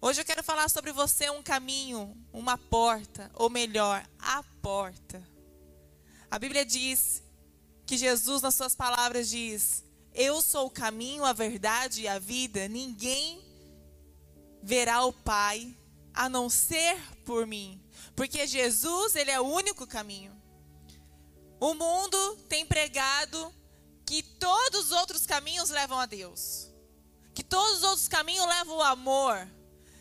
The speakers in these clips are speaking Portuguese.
Hoje eu quero falar sobre você um caminho, uma porta, ou melhor, a porta. A Bíblia diz que Jesus, nas suas palavras, diz: Eu sou o caminho, a verdade e a vida. Ninguém verá o Pai a não ser por mim. Porque Jesus, ele é o único caminho. O mundo tem pregado que todos os outros caminhos levam a Deus. Que todos os outros caminhos levam o amor.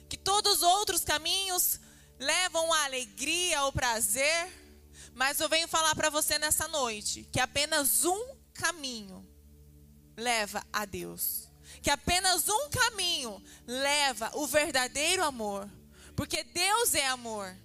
Que todos os outros caminhos levam a alegria, o prazer. Mas eu venho falar para você nessa noite que apenas um caminho leva a Deus. Que apenas um caminho leva o verdadeiro amor. Porque Deus é amor.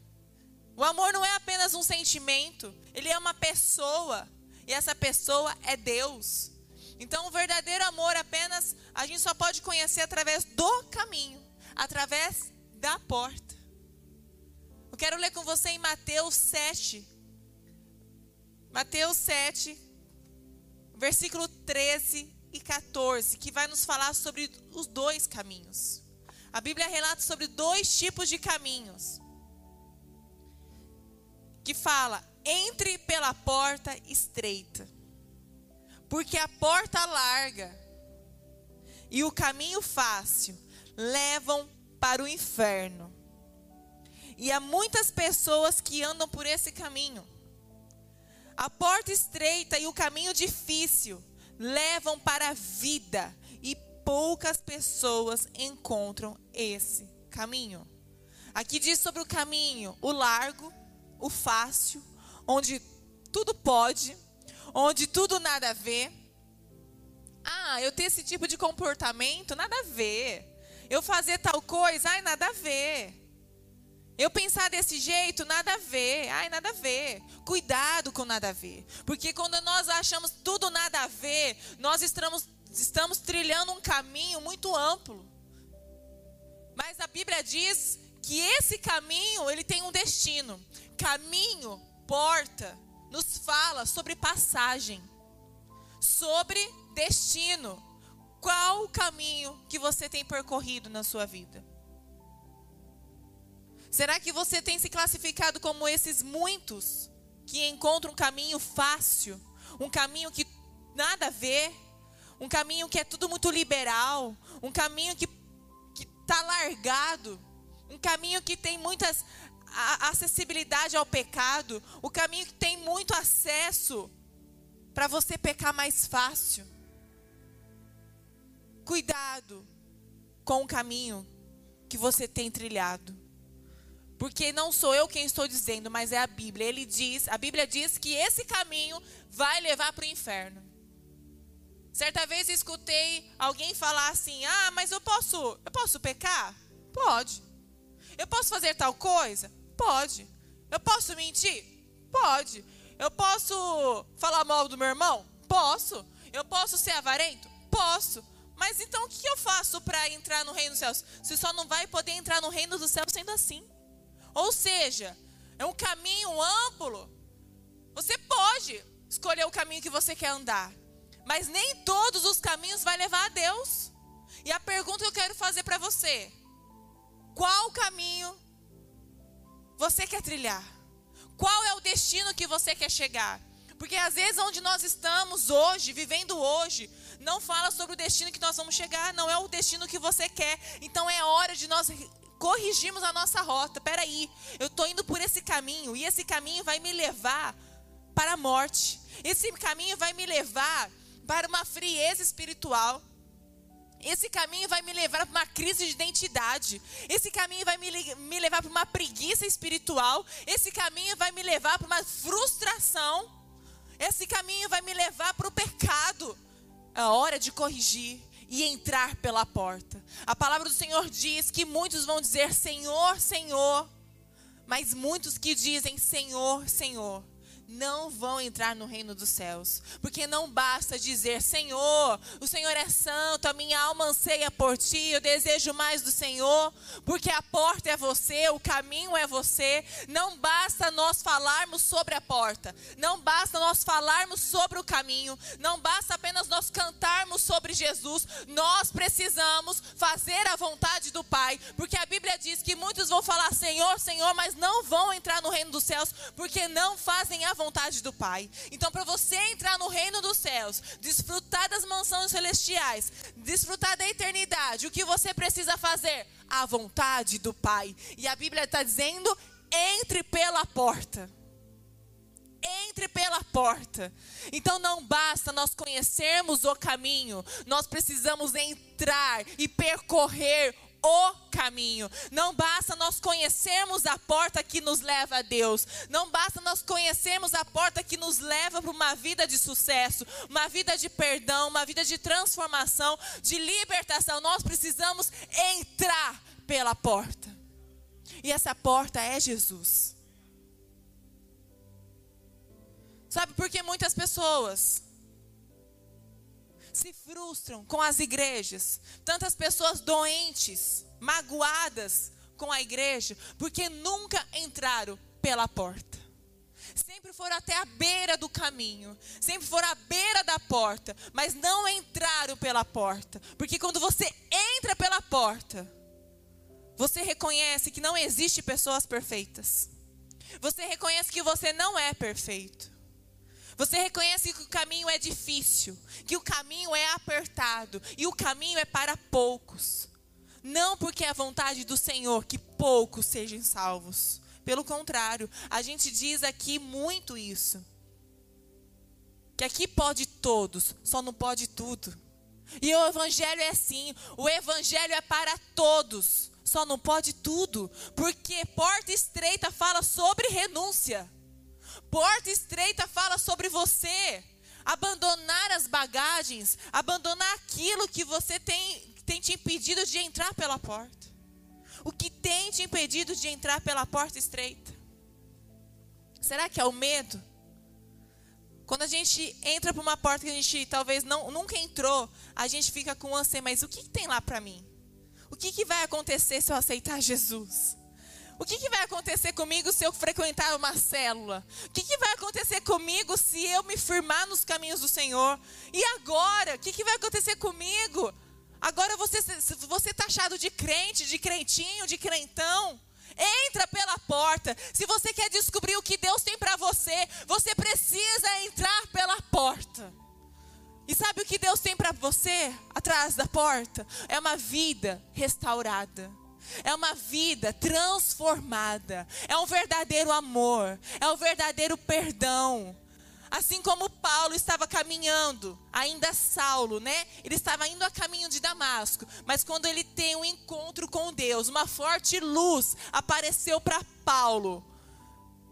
O amor não é apenas um sentimento, ele é uma pessoa. E essa pessoa é Deus. Então, o verdadeiro amor apenas a gente só pode conhecer através do caminho, através da porta. Eu quero ler com você em Mateus 7. Mateus 7, versículo 13 e 14, que vai nos falar sobre os dois caminhos. A Bíblia relata sobre dois tipos de caminhos. Que fala: entre pela porta estreita, porque a porta larga e o caminho fácil levam para o inferno. E há muitas pessoas que andam por esse caminho. A porta estreita e o caminho difícil levam para a vida e poucas pessoas encontram esse caminho. Aqui diz sobre o caminho, o largo, o fácil, onde tudo pode, onde tudo nada a ver. Ah, eu ter esse tipo de comportamento, nada a ver. Eu fazer tal coisa, ai, nada a ver. Eu pensar desse jeito, nada a ver. Ai, nada a ver. Cuidado com nada a ver. Porque quando nós achamos tudo nada a ver, nós estamos, estamos trilhando um caminho muito amplo. Mas a Bíblia diz que esse caminho, ele tem um destino. Caminho porta nos fala sobre passagem, sobre destino. Qual o caminho que você tem percorrido na sua vida? Será que você tem se classificado como esses muitos que encontram um caminho fácil, um caminho que nada a ver, um caminho que é tudo muito liberal, um caminho que está largado, um caminho que tem muitas a acessibilidade ao pecado, o caminho que tem muito acesso para você pecar mais fácil. Cuidado com o caminho que você tem trilhado. Porque não sou eu quem estou dizendo, mas é a Bíblia. Ele diz, a Bíblia diz que esse caminho vai levar para o inferno. Certa vez escutei alguém falar assim: "Ah, mas eu posso, eu posso pecar?" Pode. Eu posso fazer tal coisa? Pode. Eu posso mentir? Pode. Eu posso falar mal do meu irmão? Posso. Eu posso ser avarento? Posso. Mas então o que eu faço para entrar no reino dos céus? Você só não vai poder entrar no reino dos céus sendo assim. Ou seja, é um caminho amplo. Você pode escolher o caminho que você quer andar, mas nem todos os caminhos vai levar a Deus. E a pergunta que eu quero fazer para você: qual caminho você quer trilhar? Qual é o destino que você quer chegar? Porque às vezes onde nós estamos hoje, vivendo hoje, não fala sobre o destino que nós vamos chegar, não é o destino que você quer. Então é hora de nós corrigirmos a nossa rota. Peraí, eu estou indo por esse caminho e esse caminho vai me levar para a morte. Esse caminho vai me levar para uma frieza espiritual. Esse caminho vai me levar para uma crise de identidade. Esse caminho vai me, me levar para uma preguiça espiritual. Esse caminho vai me levar para uma frustração. Esse caminho vai me levar para o pecado. É hora de corrigir e entrar pela porta. A palavra do Senhor diz que muitos vão dizer Senhor, Senhor, mas muitos que dizem Senhor, Senhor não vão entrar no reino dos céus. Porque não basta dizer, Senhor, o Senhor é santo, a minha alma anseia por ti, eu desejo mais do Senhor, porque a porta é você, o caminho é você. Não basta nós falarmos sobre a porta, não basta nós falarmos sobre o caminho, não basta apenas nós cantarmos sobre Jesus, nós precisamos fazer a vontade do Pai, porque a Bíblia diz que muitos vão falar Senhor, Senhor, mas não vão entrar no reino dos céus porque não fazem a vontade do Pai. Então, para você entrar no reino dos céus, desfrutar das mansões celestiais, desfrutar da eternidade, o que você precisa fazer? A vontade do Pai. E a Bíblia está dizendo: entre pela porta entre pela porta. Então não basta nós conhecermos o caminho, nós precisamos entrar e percorrer o caminho. Não basta nós conhecermos a porta que nos leva a Deus. Não basta nós conhecermos a porta que nos leva para uma vida de sucesso, uma vida de perdão, uma vida de transformação, de libertação. Nós precisamos entrar pela porta. E essa porta é Jesus. Sabe por que muitas pessoas se frustram com as igrejas? Tantas pessoas doentes, magoadas com a igreja, porque nunca entraram pela porta. Sempre foram até a beira do caminho, sempre foram à beira da porta, mas não entraram pela porta. Porque quando você entra pela porta, você reconhece que não existe pessoas perfeitas. Você reconhece que você não é perfeito. Você reconhece que o caminho é difícil, que o caminho é apertado e o caminho é para poucos. Não porque é a vontade do Senhor que poucos sejam salvos. Pelo contrário, a gente diz aqui muito isso. Que aqui pode todos, só não pode tudo. E o evangelho é assim, o evangelho é para todos, só não pode tudo, porque porta estreita fala sobre renúncia. Porta estreita fala sobre você. Abandonar as bagagens, abandonar aquilo que você tem, tem te impedido de entrar pela porta. O que tem te impedido de entrar pela porta estreita? Será que é o medo? Quando a gente entra por uma porta que a gente talvez não, nunca entrou, a gente fica com ânsia, mas o que, que tem lá para mim? O que, que vai acontecer se eu aceitar Jesus? O que, que, vai acontecer comigo se eu frequentar uma célula? O que, que, vai acontecer comigo se eu me firmar nos caminhos do Senhor? E agora? O que, que vai acontecer comigo? Agora você você taxado de crente, de crentinho, de crentão. Entra pela porta. Se você quer descobrir o que Deus tem para você, você precisa entrar pela porta. E sabe o que Deus tem para você atrás da porta? É uma vida restaurada é uma vida transformada, é um verdadeiro amor, é um verdadeiro perdão. Assim como Paulo estava caminhando, ainda Saulo, né? Ele estava indo a caminho de Damasco, mas quando ele tem um encontro com Deus, uma forte luz apareceu para Paulo,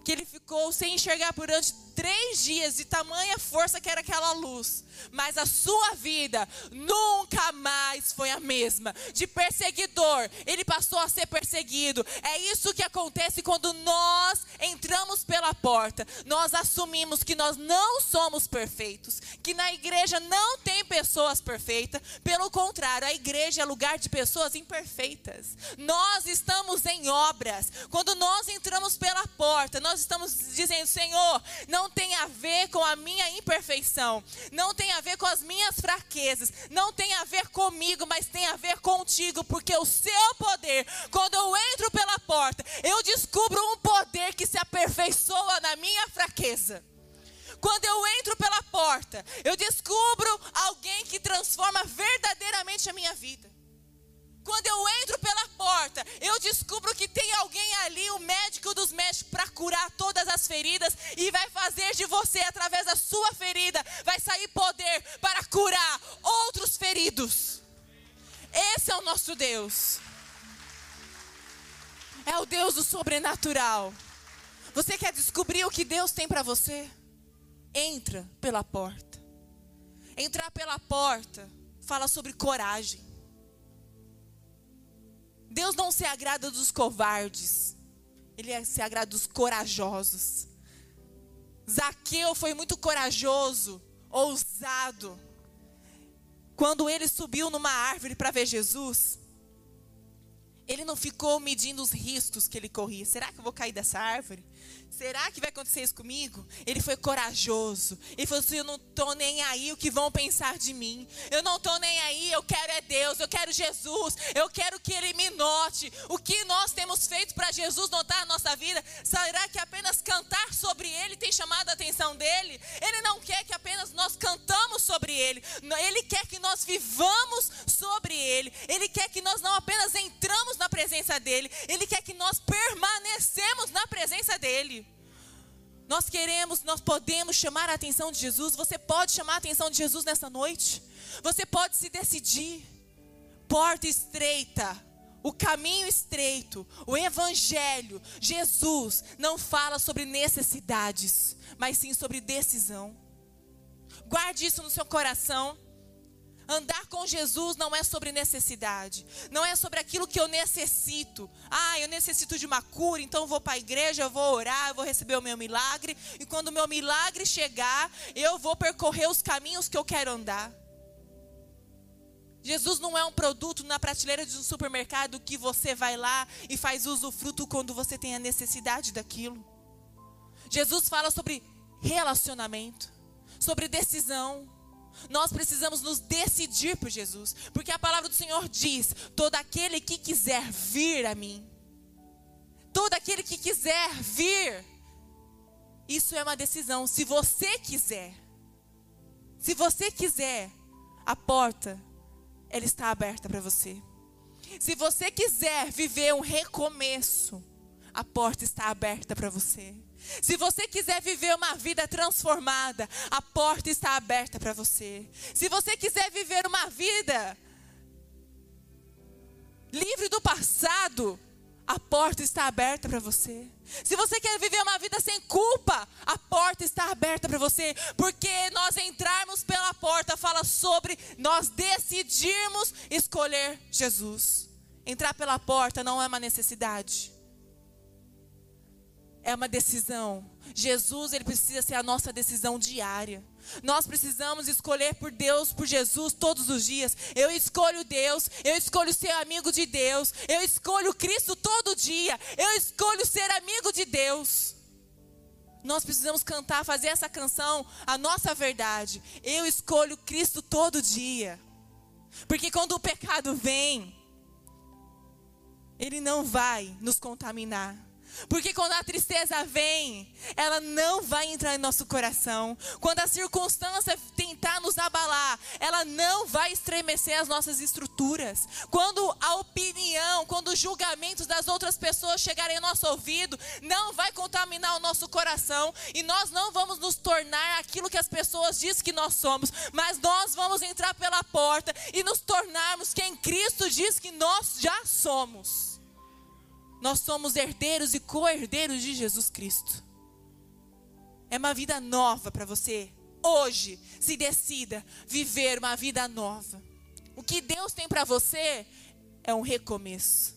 que ele ficou sem enxergar durante três dias de tamanha força que era aquela luz mas a sua vida nunca mais foi a mesma. De perseguidor, ele passou a ser perseguido. É isso que acontece quando nós entramos pela porta. Nós assumimos que nós não somos perfeitos, que na igreja não tem pessoas perfeitas. Pelo contrário, a igreja é lugar de pessoas imperfeitas. Nós estamos em obras. Quando nós entramos pela porta, nós estamos dizendo: Senhor, não tem a ver com a minha imperfeição, não tem a ver com as minhas fraquezas, não tem a ver comigo, mas tem a ver contigo, porque o seu poder, quando eu entro pela porta, eu descubro um poder que se aperfeiçoa na minha fraqueza. Quando eu entro pela porta, eu descubro alguém que transforma verdadeiramente a minha vida. Quando eu entro pela porta, eu descubro que tem alguém ali, o médico dos médicos, para curar todas as feridas e vai fazer de você, através da sua ferida, vai sair poder para curar outros feridos. Esse é o nosso Deus. É o Deus do sobrenatural. Você quer descobrir o que Deus tem para você? Entra pela porta. Entrar pela porta fala sobre coragem. Deus não se agrada dos covardes, Ele se agrada dos corajosos. Zaqueu foi muito corajoso, ousado. Quando ele subiu numa árvore para ver Jesus, Ele não ficou medindo os riscos que ele corria. Será que eu vou cair dessa árvore? Será que vai acontecer isso comigo? Ele foi corajoso. Ele falou assim: Eu não estou nem aí o que vão pensar de mim. Eu não estou nem aí. Eu quero é Deus. Eu quero Jesus. Eu quero que Ele me note. O que nós temos feito para Jesus notar a nossa vida? Será que apenas cantar sobre Ele tem chamado a atenção dele? Ele não quer que apenas nós cantamos sobre Ele. Ele quer que nós vivamos sobre Ele. Ele quer que nós não apenas entramos na presença dEle. Ele quer que nós permanecemos na presença dEle. Nós queremos, nós podemos chamar a atenção de Jesus. Você pode chamar a atenção de Jesus nessa noite. Você pode se decidir. Porta estreita, o caminho estreito, o evangelho. Jesus não fala sobre necessidades, mas sim sobre decisão. Guarde isso no seu coração. Andar com Jesus não é sobre necessidade, não é sobre aquilo que eu necessito. Ah, eu necessito de uma cura, então eu vou para a igreja, eu vou orar, eu vou receber o meu milagre, e quando o meu milagre chegar, eu vou percorrer os caminhos que eu quero andar. Jesus não é um produto na prateleira de um supermercado que você vai lá e faz uso fruto quando você tem a necessidade daquilo. Jesus fala sobre relacionamento, sobre decisão. Nós precisamos nos decidir por Jesus, porque a palavra do Senhor diz: todo aquele que quiser vir a mim, todo aquele que quiser vir, isso é uma decisão. Se você quiser, se você quiser, a porta, ela está aberta para você. Se você quiser viver um recomeço, a porta está aberta para você. Se você quiser viver uma vida transformada, a porta está aberta para você. Se você quiser viver uma vida livre do passado, a porta está aberta para você. Se você quer viver uma vida sem culpa, a porta está aberta para você, porque nós entrarmos pela porta fala sobre nós decidirmos escolher Jesus. Entrar pela porta não é uma necessidade é uma decisão. Jesus, ele precisa ser a nossa decisão diária. Nós precisamos escolher por Deus, por Jesus todos os dias. Eu escolho Deus, eu escolho ser amigo de Deus, eu escolho Cristo todo dia, eu escolho ser amigo de Deus. Nós precisamos cantar, fazer essa canção a nossa verdade. Eu escolho Cristo todo dia. Porque quando o pecado vem, ele não vai nos contaminar. Porque quando a tristeza vem, ela não vai entrar em nosso coração. Quando a circunstância tentar nos abalar, ela não vai estremecer as nossas estruturas. Quando a opinião, quando os julgamentos das outras pessoas chegarem ao nosso ouvido, não vai contaminar o nosso coração e nós não vamos nos tornar aquilo que as pessoas dizem que nós somos, mas nós vamos entrar pela porta e nos tornarmos quem Cristo diz que nós já somos. Nós somos herdeiros e co-herdeiros de Jesus Cristo. É uma vida nova para você. Hoje, se decida viver uma vida nova. O que Deus tem para você é um recomeço.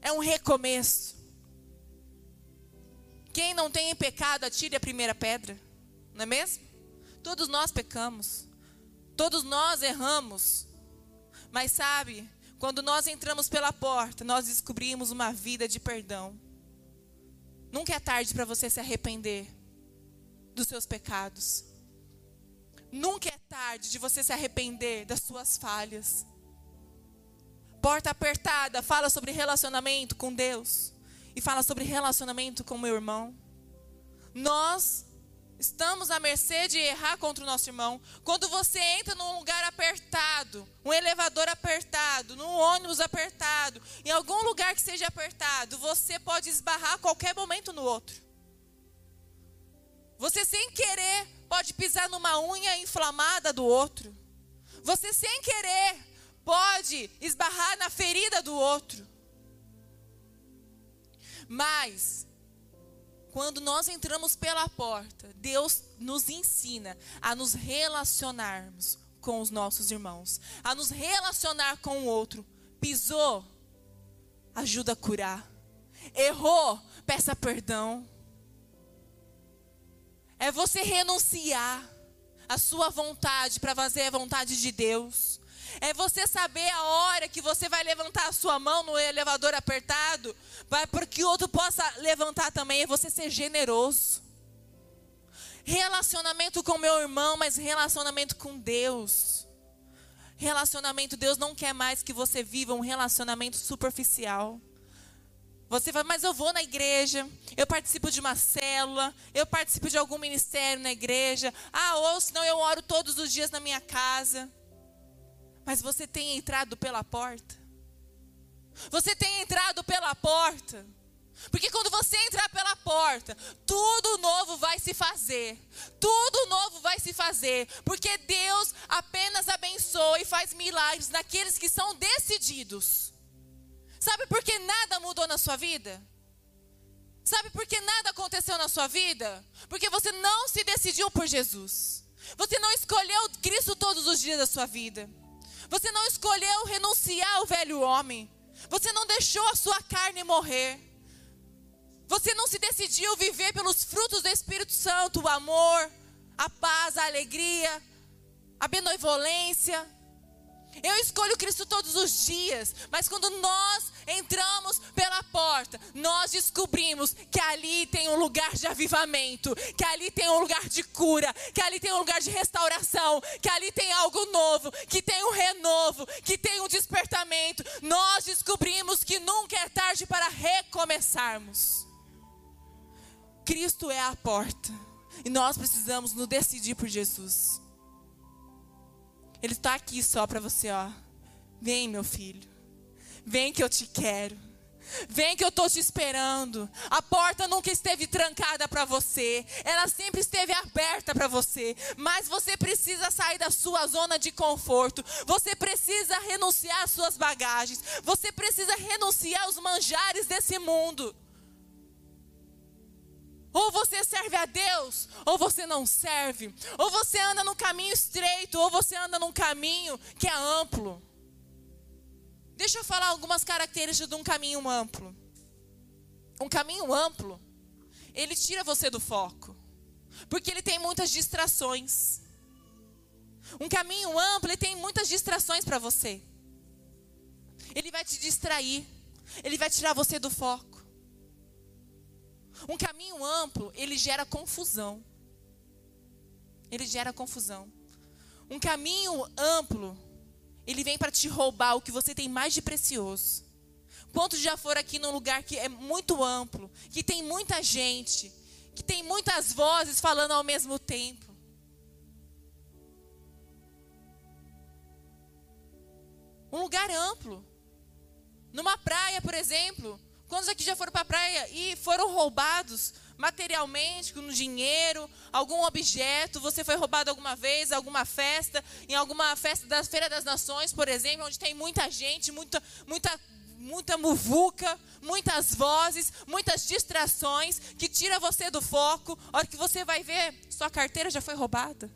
É um recomeço. Quem não tem pecado, atire a primeira pedra. Não é mesmo? Todos nós pecamos. Todos nós erramos. Mas sabe, quando nós entramos pela porta, nós descobrimos uma vida de perdão. Nunca é tarde para você se arrepender dos seus pecados. Nunca é tarde de você se arrepender das suas falhas. Porta apertada fala sobre relacionamento com Deus e fala sobre relacionamento com meu irmão. Nós Estamos à mercê de errar contra o nosso irmão. Quando você entra num lugar apertado, um elevador apertado, num ônibus apertado, em algum lugar que seja apertado, você pode esbarrar a qualquer momento no outro. Você sem querer pode pisar numa unha inflamada do outro. Você sem querer pode esbarrar na ferida do outro. Mas quando nós entramos pela porta, Deus nos ensina a nos relacionarmos com os nossos irmãos, a nos relacionar com o outro. Pisou, ajuda a curar. Errou, peça perdão. É você renunciar a sua vontade para fazer a vontade de Deus. É você saber a hora que você vai levantar a sua mão no elevador apertado, para que o outro possa levantar também. É você ser generoso. Relacionamento com meu irmão, mas relacionamento com Deus. Relacionamento, Deus não quer mais que você viva um relacionamento superficial. Você vai, mas eu vou na igreja, eu participo de uma célula, eu participo de algum ministério na igreja. Ah, ou senão eu oro todos os dias na minha casa. Mas você tem entrado pela porta? Você tem entrado pela porta? Porque quando você entrar pela porta, tudo novo vai se fazer. Tudo novo vai se fazer. Porque Deus apenas abençoa e faz milagres naqueles que são decididos. Sabe por que nada mudou na sua vida? Sabe por que nada aconteceu na sua vida? Porque você não se decidiu por Jesus. Você não escolheu Cristo todos os dias da sua vida. Você não escolheu renunciar ao velho homem. Você não deixou a sua carne morrer. Você não se decidiu viver pelos frutos do Espírito Santo, o amor, a paz, a alegria, a benevolência. Eu escolho Cristo todos os dias, mas quando nós entramos pela porta, nós descobrimos que ali tem um lugar de avivamento, que ali tem um lugar de cura, que ali tem um lugar de restauração, que ali tem algo novo, que tem um renovo, que tem um despertamento. Nós descobrimos que nunca é tarde para recomeçarmos. Cristo é a porta. E nós precisamos nos decidir por Jesus. Ele está aqui só para você, ó. Vem, meu filho. Vem que eu te quero. Vem que eu estou te esperando. A porta nunca esteve trancada para você. Ela sempre esteve aberta para você. Mas você precisa sair da sua zona de conforto. Você precisa renunciar às suas bagagens. Você precisa renunciar aos manjares desse mundo. Ou você serve a Deus, ou você não serve. Ou você anda no caminho estreito, ou você anda num caminho que é amplo. Deixa eu falar algumas características de um caminho amplo. Um caminho amplo, ele tira você do foco. Porque ele tem muitas distrações. Um caminho amplo, ele tem muitas distrações para você. Ele vai te distrair. Ele vai tirar você do foco. Um caminho amplo, ele gera confusão. Ele gera confusão. Um caminho amplo, ele vem para te roubar o que você tem mais de precioso. Quantos já foram aqui num lugar que é muito amplo, que tem muita gente, que tem muitas vozes falando ao mesmo tempo? Um lugar amplo. Numa praia, por exemplo, Quantos aqui já foram para a praia e foram roubados materialmente, com dinheiro, algum objeto? Você foi roubado alguma vez, alguma festa, em alguma festa da Feira das Nações, por exemplo, onde tem muita gente, muita, muita, muita muvuca, muitas vozes, muitas distrações que tira você do foco. A hora que você vai ver, sua carteira já foi roubada.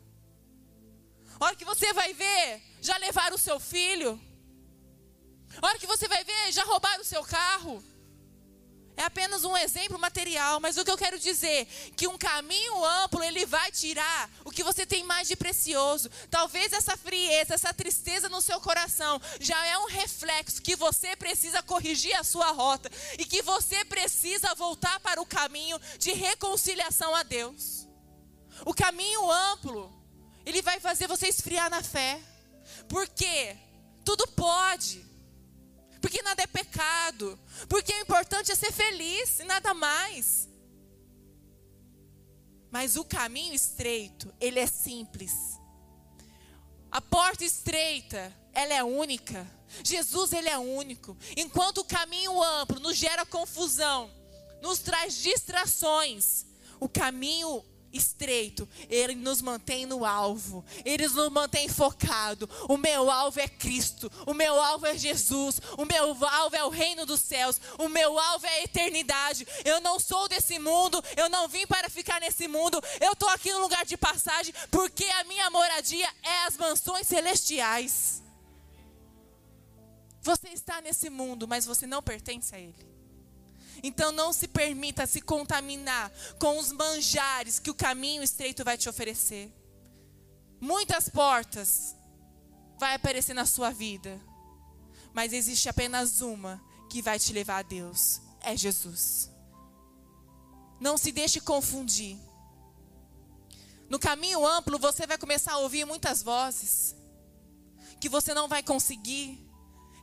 A hora que você vai ver, já levaram o seu filho. A hora que você vai ver, já roubaram o seu carro. É apenas um exemplo material, mas o que eu quero dizer que um caminho amplo ele vai tirar o que você tem mais de precioso. Talvez essa frieza, essa tristeza no seu coração já é um reflexo que você precisa corrigir a sua rota e que você precisa voltar para o caminho de reconciliação a Deus. O caminho amplo, ele vai fazer você esfriar na fé. Porque tudo pode porque nada é pecado, porque o importante é ser feliz e nada mais. Mas o caminho estreito, ele é simples. A porta estreita, ela é única. Jesus, ele é único. Enquanto o caminho amplo nos gera confusão, nos traz distrações, o caminho estreito, ele nos mantém no alvo, ele nos mantém focado. O meu alvo é Cristo, o meu alvo é Jesus, o meu alvo é o reino dos céus, o meu alvo é a eternidade. Eu não sou desse mundo, eu não vim para ficar nesse mundo, eu estou aqui no lugar de passagem, porque a minha moradia é as mansões celestiais. Você está nesse mundo, mas você não pertence a ele. Então não se permita se contaminar com os manjares que o caminho estreito vai te oferecer. Muitas portas vai aparecer na sua vida. Mas existe apenas uma que vai te levar a Deus: é Jesus. Não se deixe confundir. No caminho amplo, você vai começar a ouvir muitas vozes. Que você não vai conseguir.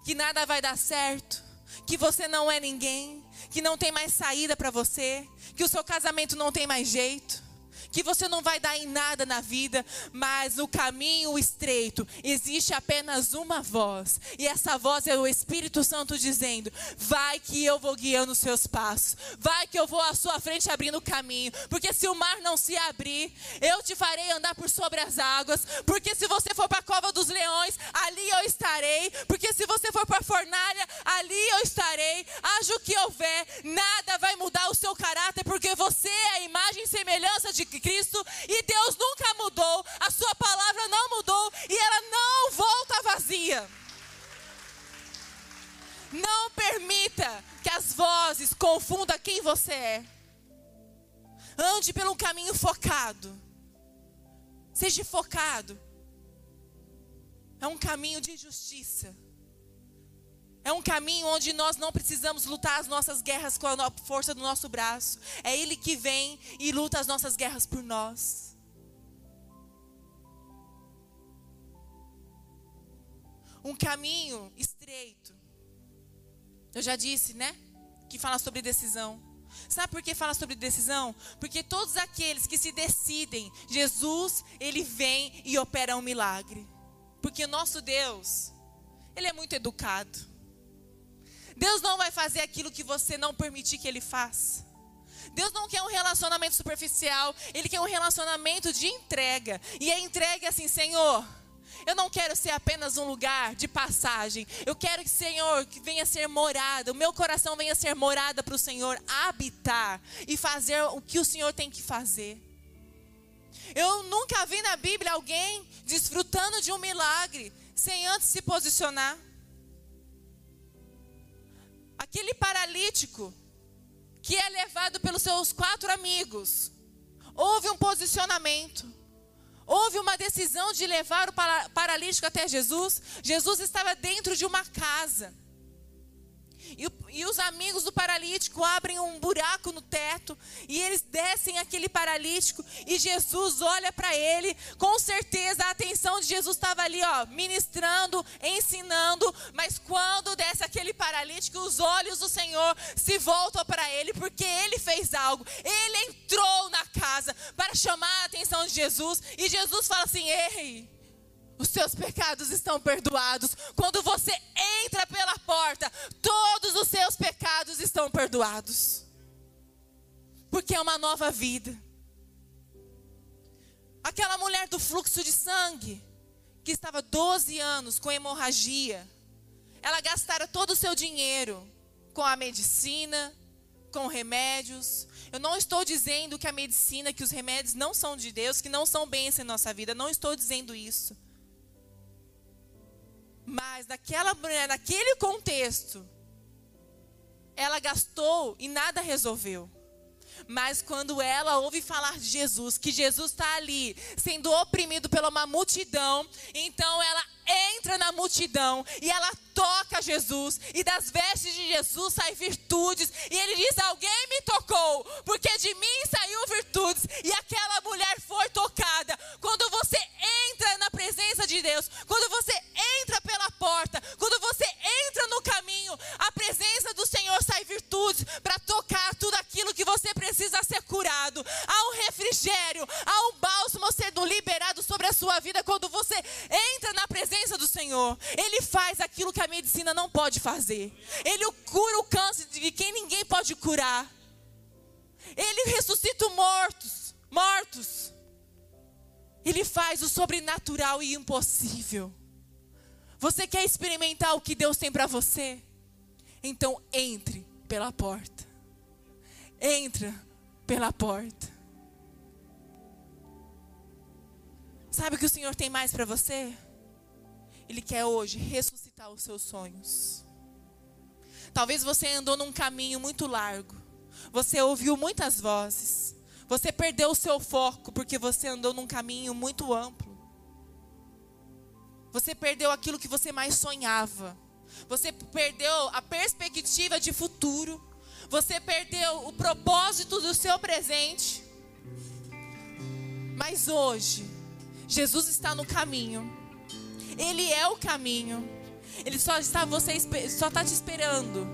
Que nada vai dar certo. Que você não é ninguém. Que não tem mais saída para você. Que o seu casamento não tem mais jeito que você não vai dar em nada na vida, mas no caminho estreito existe apenas uma voz, e essa voz é o Espírito Santo dizendo: Vai que eu vou guiando os seus passos, vai que eu vou à sua frente abrindo o caminho, porque se o mar não se abrir, eu te farei andar por sobre as águas, porque se você for para a cova dos leões, ali eu estarei, porque se você for para a fornalha, ali eu estarei, haja o que houver, nada vai mudar o seu caráter, porque você é a imagem e semelhança de Cristo e Deus nunca mudou, a sua palavra não mudou e ela não volta vazia. Não permita que as vozes confundam quem você é. Ande pelo caminho focado. Seja focado. É um caminho de justiça. É um caminho onde nós não precisamos lutar as nossas guerras com a força do nosso braço. É Ele que vem e luta as nossas guerras por nós. Um caminho estreito. Eu já disse, né? Que fala sobre decisão. Sabe por que fala sobre decisão? Porque todos aqueles que se decidem, Jesus, ele vem e opera um milagre. Porque o nosso Deus, ele é muito educado. Deus não vai fazer aquilo que você não permitir que Ele faça. Deus não quer um relacionamento superficial, Ele quer um relacionamento de entrega. E a entrega é assim, Senhor, eu não quero ser apenas um lugar de passagem. Eu quero que, Senhor, venha ser morada. O meu coração venha ser morada para o Senhor habitar e fazer o que o Senhor tem que fazer. Eu nunca vi na Bíblia alguém desfrutando de um milagre sem antes se posicionar. Aquele paralítico que é levado pelos seus quatro amigos, houve um posicionamento, houve uma decisão de levar o paralítico até Jesus. Jesus estava dentro de uma casa. E, e, os amigos do paralítico abrem um buraco no teto e eles descem aquele paralítico e Jesus olha para ele. Com certeza a atenção de Jesus estava ali, ó, ministrando, ensinando. Mas quando desce aquele paralítico, os olhos do Senhor se voltam para ele porque ele fez algo. Ele entrou na casa para chamar a atenção de Jesus e Jesus fala assim: Ei os seus pecados estão perdoados. Quando você entra pela porta, todos os seus pecados estão perdoados. Porque é uma nova vida. Aquela mulher do fluxo de sangue, que estava 12 anos com hemorragia, ela gastara todo o seu dinheiro com a medicina, com remédios. Eu não estou dizendo que a medicina, que os remédios não são de Deus, que não são bênçãos em nossa vida. Não estou dizendo isso. Mas naquela mulher, naquele contexto, ela gastou e nada resolveu. Mas quando ela ouve falar de Jesus, que Jesus está ali sendo oprimido pela uma multidão, então ela entra na multidão e ela toca Jesus, e das vestes de Jesus saem virtudes, e ele diz: Alguém me tocou, porque de mim saiu virtudes, e aquela mulher foi tocada. Quando você entra na presença de Deus, quando você porta, quando você entra no caminho, a presença do Senhor sai virtudes para tocar tudo aquilo que você precisa ser curado. Há um refrigério, há um bálsamo sendo liberado sobre a sua vida quando você entra na presença do Senhor. Ele faz aquilo que a medicina não pode fazer. Ele cura o câncer de quem ninguém pode curar. Ele ressuscita mortos, mortos. Ele faz o sobrenatural e impossível. Você quer experimentar o que Deus tem para você? Então entre pela porta. Entra pela porta. Sabe o que o Senhor tem mais para você? Ele quer hoje ressuscitar os seus sonhos. Talvez você andou num caminho muito largo. Você ouviu muitas vozes. Você perdeu o seu foco porque você andou num caminho muito amplo. Você perdeu aquilo que você mais sonhava. Você perdeu a perspectiva de futuro. Você perdeu o propósito do seu presente. Mas hoje, Jesus está no caminho. Ele é o caminho. Ele só está você só está te esperando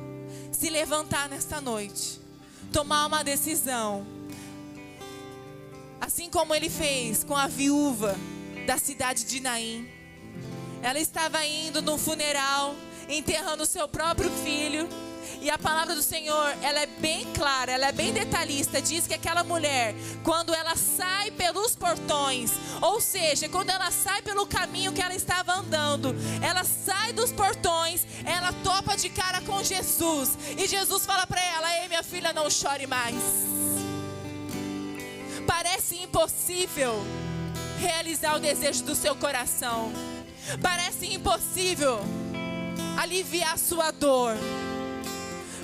se levantar nesta noite, tomar uma decisão. Assim como ele fez com a viúva da cidade de Naim. Ela estava indo no funeral, enterrando seu próprio filho. E a palavra do Senhor, ela é bem clara, ela é bem detalhista. Diz que aquela mulher, quando ela sai pelos portões, ou seja, quando ela sai pelo caminho que ela estava andando, ela sai dos portões, ela topa de cara com Jesus. E Jesus fala para ela: Ei, minha filha, não chore mais. Parece impossível realizar o desejo do seu coração. Parece impossível aliviar sua dor.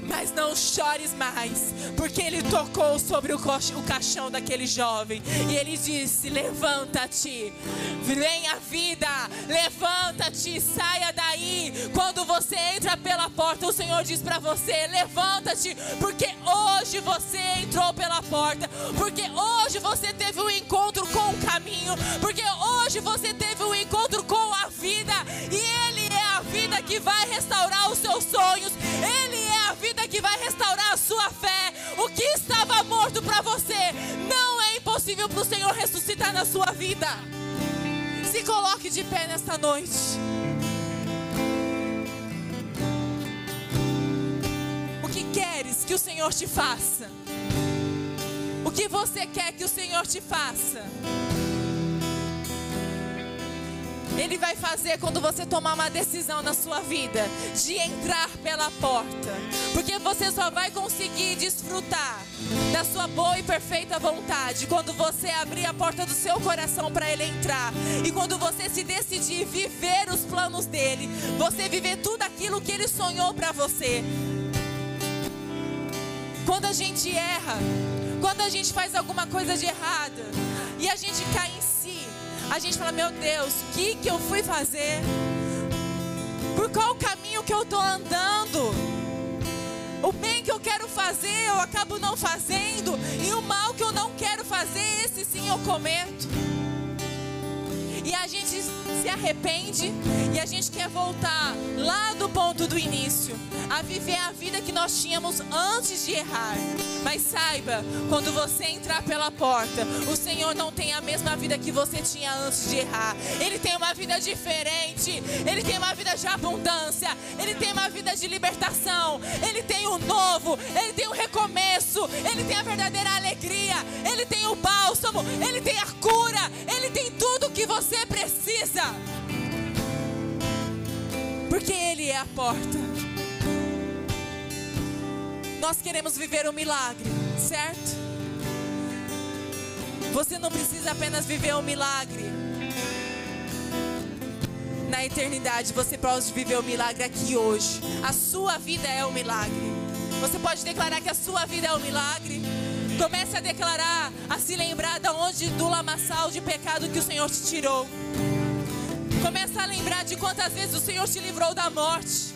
Mas não chores mais, porque ele tocou sobre o, caixão daquele jovem. E ele disse: Levanta-te, venha a vida, levanta-te, saia daí. Quando você entra pela porta, o Senhor diz para você: Levanta-te, porque hoje você entrou pela porta, porque hoje você teve um encontro com o caminho, porque hoje você teve um encontro com a vida. E Ele é a vida que vai restaurar os seus sonhos, Ele é restaurar a sua fé. O que estava morto para você não é impossível para o Senhor ressuscitar na sua vida. Se coloque de pé nesta noite. O que queres que o Senhor te faça? O que você quer que o Senhor te faça? Ele vai fazer quando você tomar uma decisão na sua vida de entrar pela porta. Porque você só vai conseguir desfrutar da sua boa e perfeita vontade quando você abrir a porta do seu coração para ele entrar. E quando você se decidir viver os planos dele, você viver tudo aquilo que ele sonhou para você. Quando a gente erra, quando a gente faz alguma coisa de errada e a gente cai a gente fala: Meu Deus, o que, que eu fui fazer? Por qual caminho que eu estou andando? O bem que eu quero fazer, eu acabo não fazendo. E o mal que eu não quero fazer, esse sim eu cometo. E a gente se arrepende e a gente quer voltar lá do ponto do início, a viver a vida que nós tínhamos antes de errar. Mas saiba, quando você entrar pela porta, o Senhor não tem a mesma vida que você tinha antes de errar. Ele tem uma vida diferente, ele tem uma vida de abundância, ele tem uma vida de libertação, ele tem o novo, ele tem o recomeço, ele tem a verdadeira alegria, ele tem o bálsamo, ele tem a cura, ele tem tudo que você precisa. Porque Ele é a porta. Nós queremos viver um milagre, certo? Você não precisa apenas viver um milagre. Na eternidade, você pode viver o um milagre aqui hoje. A sua vida é um milagre. Você pode declarar que a sua vida é um milagre. Comece a declarar, a se lembrar de onde do lamaçal de pecado que o Senhor te tirou. Começa a lembrar de quantas vezes o Senhor te livrou da morte.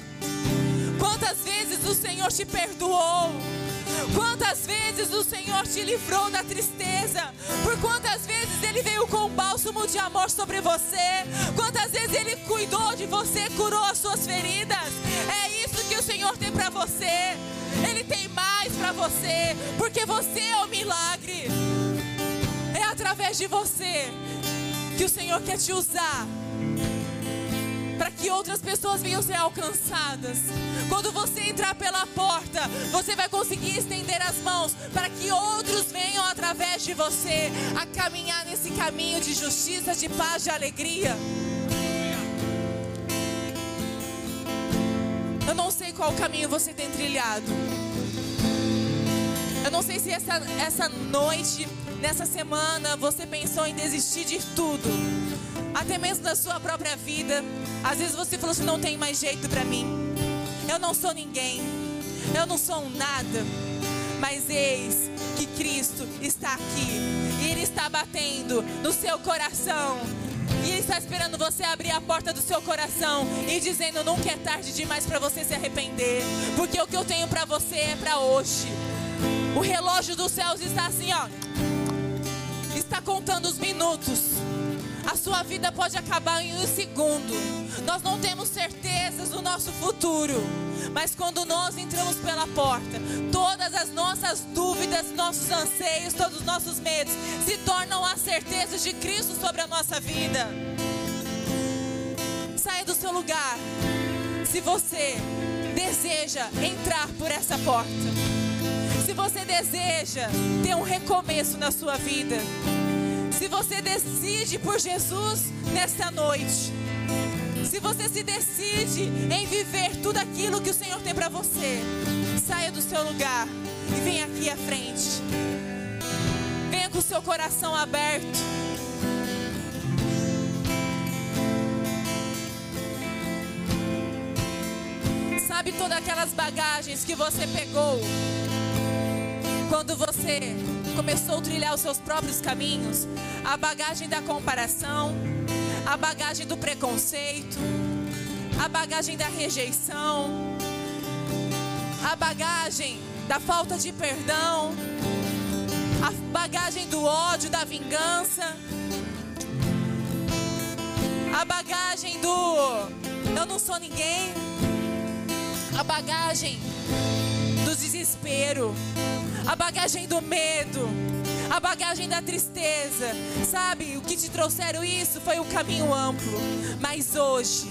Quantas vezes o Senhor te perdoou. Quantas vezes o Senhor te livrou da tristeza? Por quantas vezes Ele veio com um bálsamo de amor sobre você? Quantas vezes Ele cuidou de você, curou as suas feridas? É isso que o Senhor tem para você. Ele tem para você, porque você é o milagre. É através de você que o Senhor quer te usar para que outras pessoas venham ser alcançadas. Quando você entrar pela porta, você vai conseguir estender as mãos para que outros venham através de você a caminhar nesse caminho de justiça, de paz, de alegria. Eu não sei qual caminho você tem trilhado. Eu não sei se essa, essa noite, nessa semana, você pensou em desistir de tudo. Até mesmo da sua própria vida. Às vezes você falou assim: não tem mais jeito para mim. Eu não sou ninguém. Eu não sou um nada. Mas eis que Cristo está aqui. E Ele está batendo no seu coração E Ele está esperando você abrir a porta do seu coração e dizendo: nunca é tarde demais para você se arrepender, porque o que eu tenho para você é para hoje. O relógio dos céus está assim, ó, está contando os minutos. A sua vida pode acabar em um segundo. Nós não temos certezas do nosso futuro. Mas quando nós entramos pela porta, todas as nossas dúvidas, nossos anseios, todos os nossos medos se tornam as certezas de Cristo sobre a nossa vida. Saia do seu lugar. Se você deseja entrar por essa porta, se você deseja ter um recomeço na sua vida, se você decide por Jesus nesta noite, se você se decide em viver tudo aquilo que o Senhor tem para você, saia do seu lugar e venha aqui à frente. Venha com o seu coração aberto. Sabe todas aquelas bagagens que você pegou quando você começou a trilhar os seus próprios caminhos, a bagagem da comparação, a bagagem do preconceito, a bagagem da rejeição, a bagagem da falta de perdão, a bagagem do ódio, da vingança, a bagagem do eu não sou ninguém, a bagagem desespero, a bagagem do medo, a bagagem da tristeza. Sabe, o que te trouxeram isso foi o caminho amplo. Mas hoje,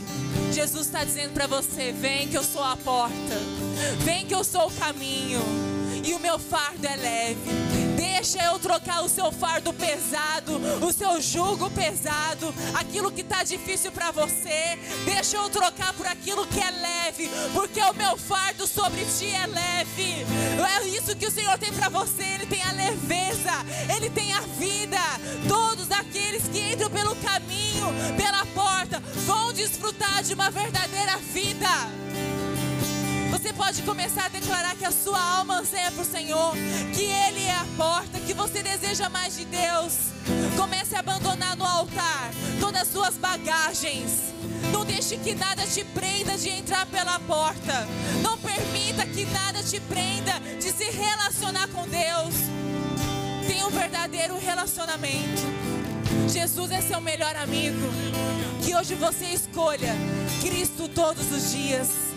Jesus está dizendo para você: vem que eu sou a porta, vem que eu sou o caminho, e o meu fardo é leve. Deixa eu trocar o seu fardo pesado, o seu jugo pesado, aquilo que está difícil para você. Deixa eu trocar por aquilo que é leve, porque o meu fardo sobre ti é leve. É isso que o Senhor tem para você. Ele tem a leveza, ele tem a vida. Todos aqueles que entram pelo caminho, pela porta, vão desfrutar de uma verdadeira vida. Você pode começar a declarar que a sua alma anseia por Senhor, que Ele é a porta, que você deseja mais de Deus. Comece a abandonar no altar todas as suas bagagens. Não deixe que nada te prenda de entrar pela porta. Não permita que nada te prenda de se relacionar com Deus. Tenha um verdadeiro relacionamento. Jesus é seu melhor amigo. Que hoje você escolha Cristo todos os dias.